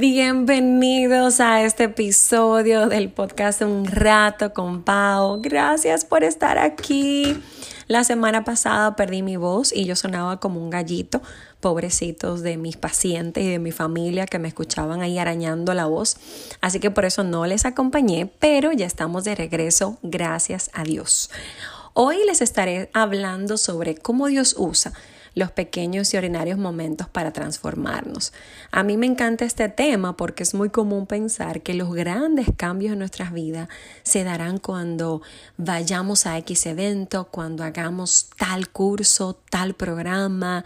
Bienvenidos a este episodio del podcast Un rato con Pau. Gracias por estar aquí. La semana pasada perdí mi voz y yo sonaba como un gallito, pobrecitos de mis pacientes y de mi familia que me escuchaban ahí arañando la voz. Así que por eso no les acompañé, pero ya estamos de regreso, gracias a Dios. Hoy les estaré hablando sobre cómo Dios usa los pequeños y ordinarios momentos para transformarnos. A mí me encanta este tema porque es muy común pensar que los grandes cambios en nuestras vidas se darán cuando vayamos a X evento, cuando hagamos tal curso, tal programa,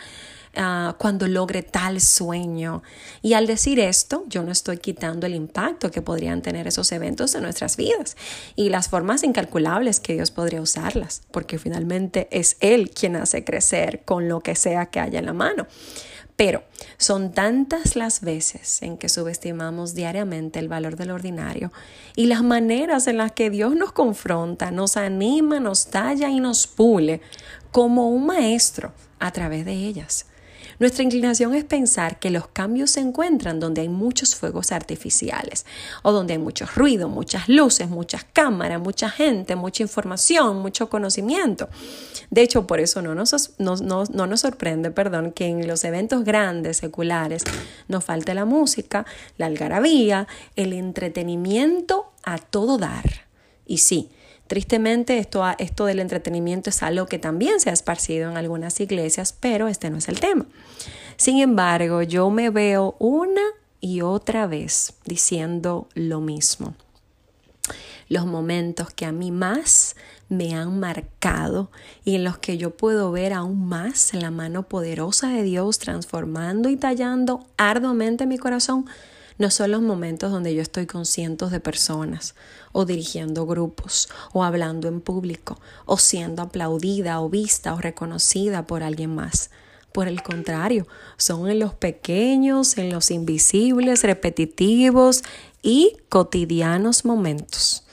Ah, cuando logre tal sueño. Y al decir esto, yo no estoy quitando el impacto que podrían tener esos eventos en nuestras vidas y las formas incalculables que Dios podría usarlas, porque finalmente es Él quien hace crecer con lo que sea que haya en la mano. Pero son tantas las veces en que subestimamos diariamente el valor del ordinario y las maneras en las que Dios nos confronta, nos anima, nos talla y nos pule como un maestro a través de ellas. Nuestra inclinación es pensar que los cambios se encuentran donde hay muchos fuegos artificiales o donde hay mucho ruido, muchas luces, muchas cámaras, mucha gente, mucha información, mucho conocimiento. De hecho, por eso no nos, no, no nos sorprende perdón, que en los eventos grandes, seculares, nos falte la música, la algarabía, el entretenimiento a todo dar. Y sí, Tristemente, esto, esto del entretenimiento es algo que también se ha esparcido en algunas iglesias, pero este no es el tema. Sin embargo, yo me veo una y otra vez diciendo lo mismo. Los momentos que a mí más me han marcado y en los que yo puedo ver aún más la mano poderosa de Dios transformando y tallando arduamente mi corazón no son los momentos donde yo estoy con cientos de personas, o dirigiendo grupos, o hablando en público, o siendo aplaudida o vista o reconocida por alguien más. Por el contrario, son en los pequeños, en los invisibles, repetitivos y cotidianos momentos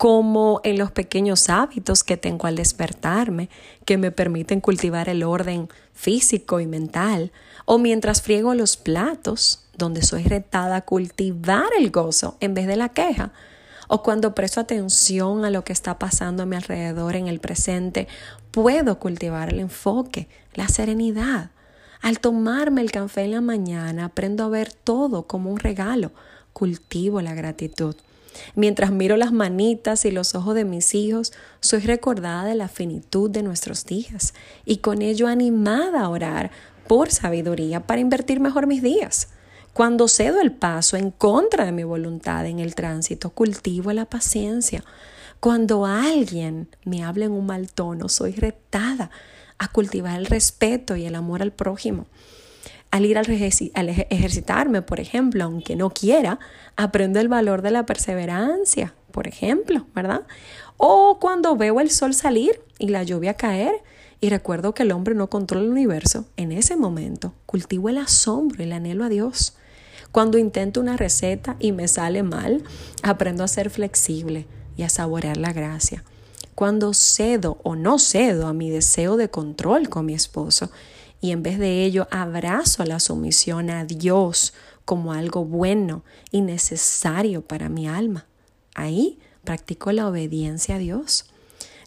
como en los pequeños hábitos que tengo al despertarme, que me permiten cultivar el orden físico y mental, o mientras friego los platos, donde soy retada a cultivar el gozo en vez de la queja, o cuando presto atención a lo que está pasando a mi alrededor en el presente, puedo cultivar el enfoque, la serenidad. Al tomarme el café en la mañana, aprendo a ver todo como un regalo, cultivo la gratitud. Mientras miro las manitas y los ojos de mis hijos, soy recordada de la finitud de nuestros días y con ello animada a orar por sabiduría para invertir mejor mis días. Cuando cedo el paso en contra de mi voluntad en el tránsito, cultivo la paciencia. Cuando alguien me habla en un mal tono, soy retada a cultivar el respeto y el amor al prójimo. Al ir al, ejercitarme, por ejemplo, aunque no quiera, aprendo el valor de la perseverancia, por ejemplo, ¿verdad? O cuando veo el sol salir y la lluvia caer y recuerdo que el hombre no controla el universo, en ese momento cultivo el asombro y el anhelo a Dios. Cuando intento una receta y me sale mal, aprendo a ser flexible y a saborear la gracia. Cuando cedo o no cedo a mi deseo de control con mi esposo y en vez de ello abrazo la sumisión a Dios como algo bueno y necesario para mi alma. Ahí practico la obediencia a Dios.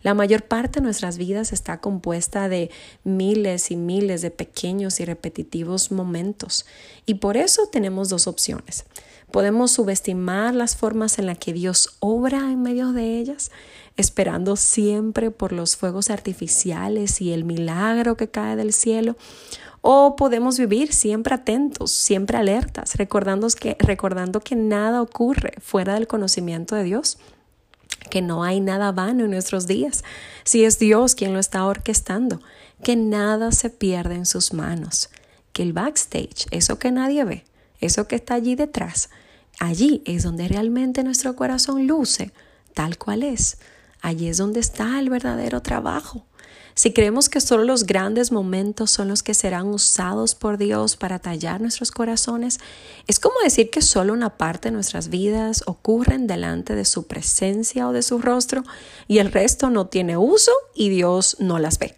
La mayor parte de nuestras vidas está compuesta de miles y miles de pequeños y repetitivos momentos y por eso tenemos dos opciones. Podemos subestimar las formas en las que Dios obra en medio de ellas, esperando siempre por los fuegos artificiales y el milagro que cae del cielo, o podemos vivir siempre atentos, siempre alertas, recordando que, recordando que nada ocurre fuera del conocimiento de Dios que no hay nada vano en nuestros días, si es Dios quien lo está orquestando, que nada se pierde en sus manos, que el backstage, eso que nadie ve, eso que está allí detrás, allí es donde realmente nuestro corazón luce tal cual es, allí es donde está el verdadero trabajo. Si creemos que solo los grandes momentos son los que serán usados por Dios para tallar nuestros corazones, es como decir que solo una parte de nuestras vidas ocurren delante de su presencia o de su rostro y el resto no tiene uso y Dios no las ve.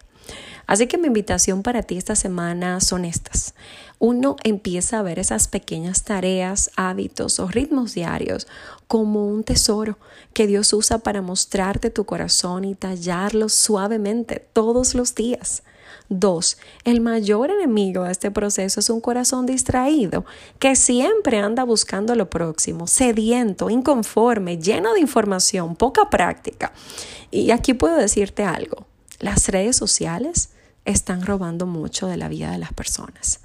Así que mi invitación para ti esta semana son estas. Uno empieza a ver esas pequeñas tareas, hábitos o ritmos diarios como un tesoro que Dios usa para mostrarte tu corazón y tallarlo suavemente todos los días. Dos, el mayor enemigo de este proceso es un corazón distraído que siempre anda buscando lo próximo, sediento, inconforme, lleno de información, poca práctica. Y aquí puedo decirte algo, las redes sociales están robando mucho de la vida de las personas.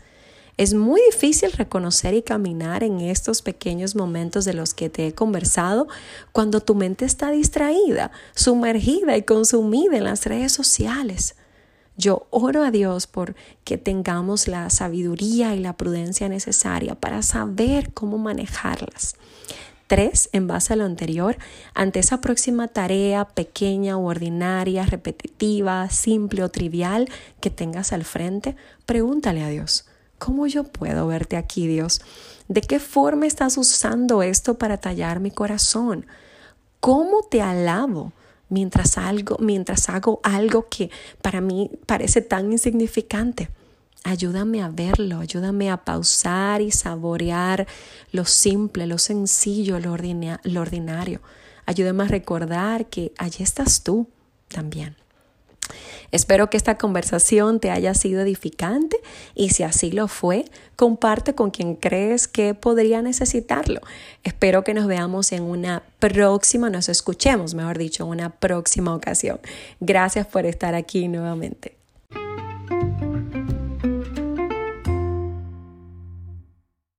Es muy difícil reconocer y caminar en estos pequeños momentos de los que te he conversado cuando tu mente está distraída, sumergida y consumida en las redes sociales. Yo oro a Dios por que tengamos la sabiduría y la prudencia necesaria para saber cómo manejarlas. Tres, en base a lo anterior, ante esa próxima tarea pequeña o ordinaria, repetitiva, simple o trivial que tengas al frente, pregúntale a Dios, ¿cómo yo puedo verte aquí, Dios? ¿De qué forma estás usando esto para tallar mi corazón? ¿Cómo te alabo? Mientras, algo, mientras hago algo que para mí parece tan insignificante. Ayúdame a verlo, ayúdame a pausar y saborear lo simple, lo sencillo, lo, lo ordinario. Ayúdame a recordar que allí estás tú también. Espero que esta conversación te haya sido edificante y si así lo fue, comparte con quien crees que podría necesitarlo. Espero que nos veamos en una próxima, nos escuchemos, mejor dicho, en una próxima ocasión. Gracias por estar aquí nuevamente.